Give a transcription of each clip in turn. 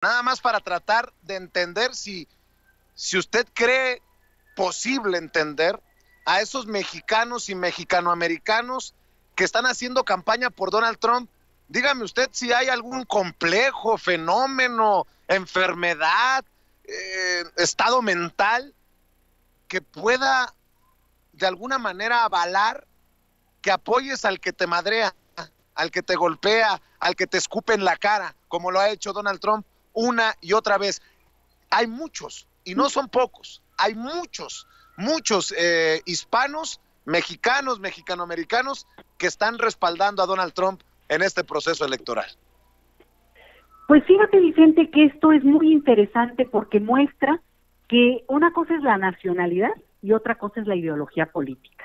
nada más para tratar de entender si, si usted cree posible entender a esos mexicanos y mexicanoamericanos que están haciendo campaña por Donald Trump. Dígame usted si hay algún complejo, fenómeno, enfermedad, eh, estado mental que pueda de alguna manera avalar que apoyes al que te madrea, al que te golpea, al que te escupe en la cara, como lo ha hecho Donald Trump una y otra vez. Hay muchos, y no son pocos, hay muchos, muchos eh, hispanos, mexicanos, mexicanoamericanos, que están respaldando a Donald Trump en este proceso electoral. Pues fíjate, Vicente, que esto es muy interesante porque muestra que una cosa es la nacionalidad y otra cosa es la ideología política.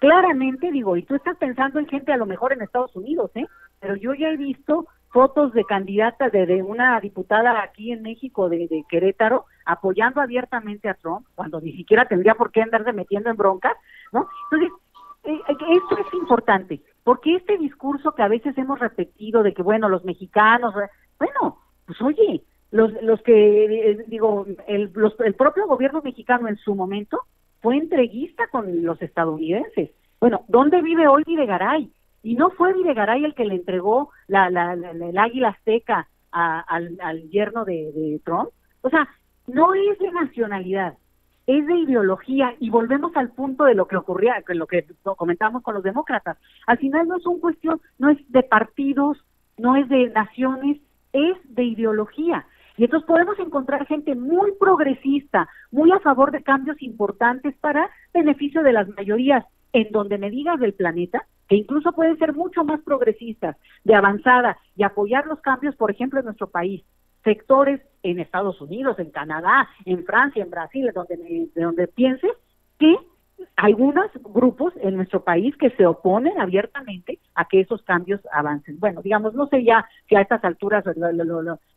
Claramente, digo, y tú estás pensando en gente a lo mejor en Estados Unidos, ¿eh? Pero yo ya he visto fotos de candidatas de, una diputada aquí en México de, Querétaro apoyando abiertamente a Trump cuando ni siquiera tendría por qué andarse metiendo en broncas, ¿no? Entonces, eh, eh, esto es importante, porque este discurso que a veces hemos repetido de que, bueno, los mexicanos, bueno, pues oye, los, los que, eh, digo, el, el propio gobierno mexicano en su momento fue entreguista con los estadounidenses. Bueno, ¿dónde vive hoy Videgaray? Y no fue Videgaray el que le entregó la, la, el águila azteca al, yerno de, Trump. O sea, no es de nacionalidad, es de ideología y volvemos al punto de lo que ocurría, lo que comentamos con los demócratas. Al final no es un cuestión, no es de partidos, no es de naciones, es de ideología. Y entonces podemos encontrar gente muy progresista, muy a favor de cambios importantes para beneficio de las mayorías, en donde me digas del planeta, que incluso pueden ser mucho más progresistas, de avanzada y apoyar los cambios, por ejemplo, en nuestro país. Sectores en Estados Unidos, en Canadá, en Francia, en Brasil, donde, de donde pienses, que algunos grupos en nuestro país que se oponen abiertamente a que esos cambios avancen. Bueno, digamos, no sé ya si a estas alturas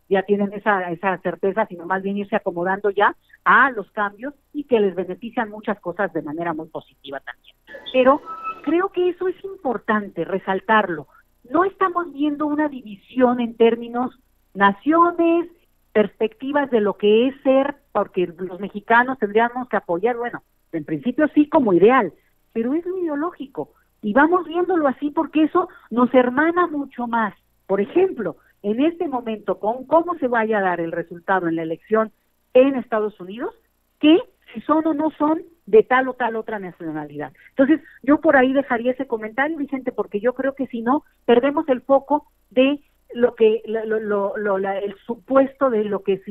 ya tienen esa, esa certeza, sino más bien irse acomodando ya a los cambios y que les benefician muchas cosas de manera muy positiva también. Pero creo que eso es importante resaltarlo. No estamos viendo una división en términos naciones, perspectivas de lo que es ser, porque los mexicanos tendríamos que apoyar, bueno, en principio sí como ideal, pero es lo ideológico. Y vamos viéndolo así porque eso nos hermana mucho más. Por ejemplo, en este momento, con cómo se vaya a dar el resultado en la elección en Estados Unidos, que si son o no son de tal o tal otra nacionalidad. Entonces, yo por ahí dejaría ese comentario, Vicente, porque yo creo que si no, perdemos el foco de lo que lo, el supuesto de lo que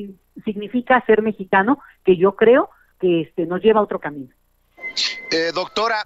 significa ser mexicano, que yo creo que este, nos lleva a otro camino. Eh, doctora,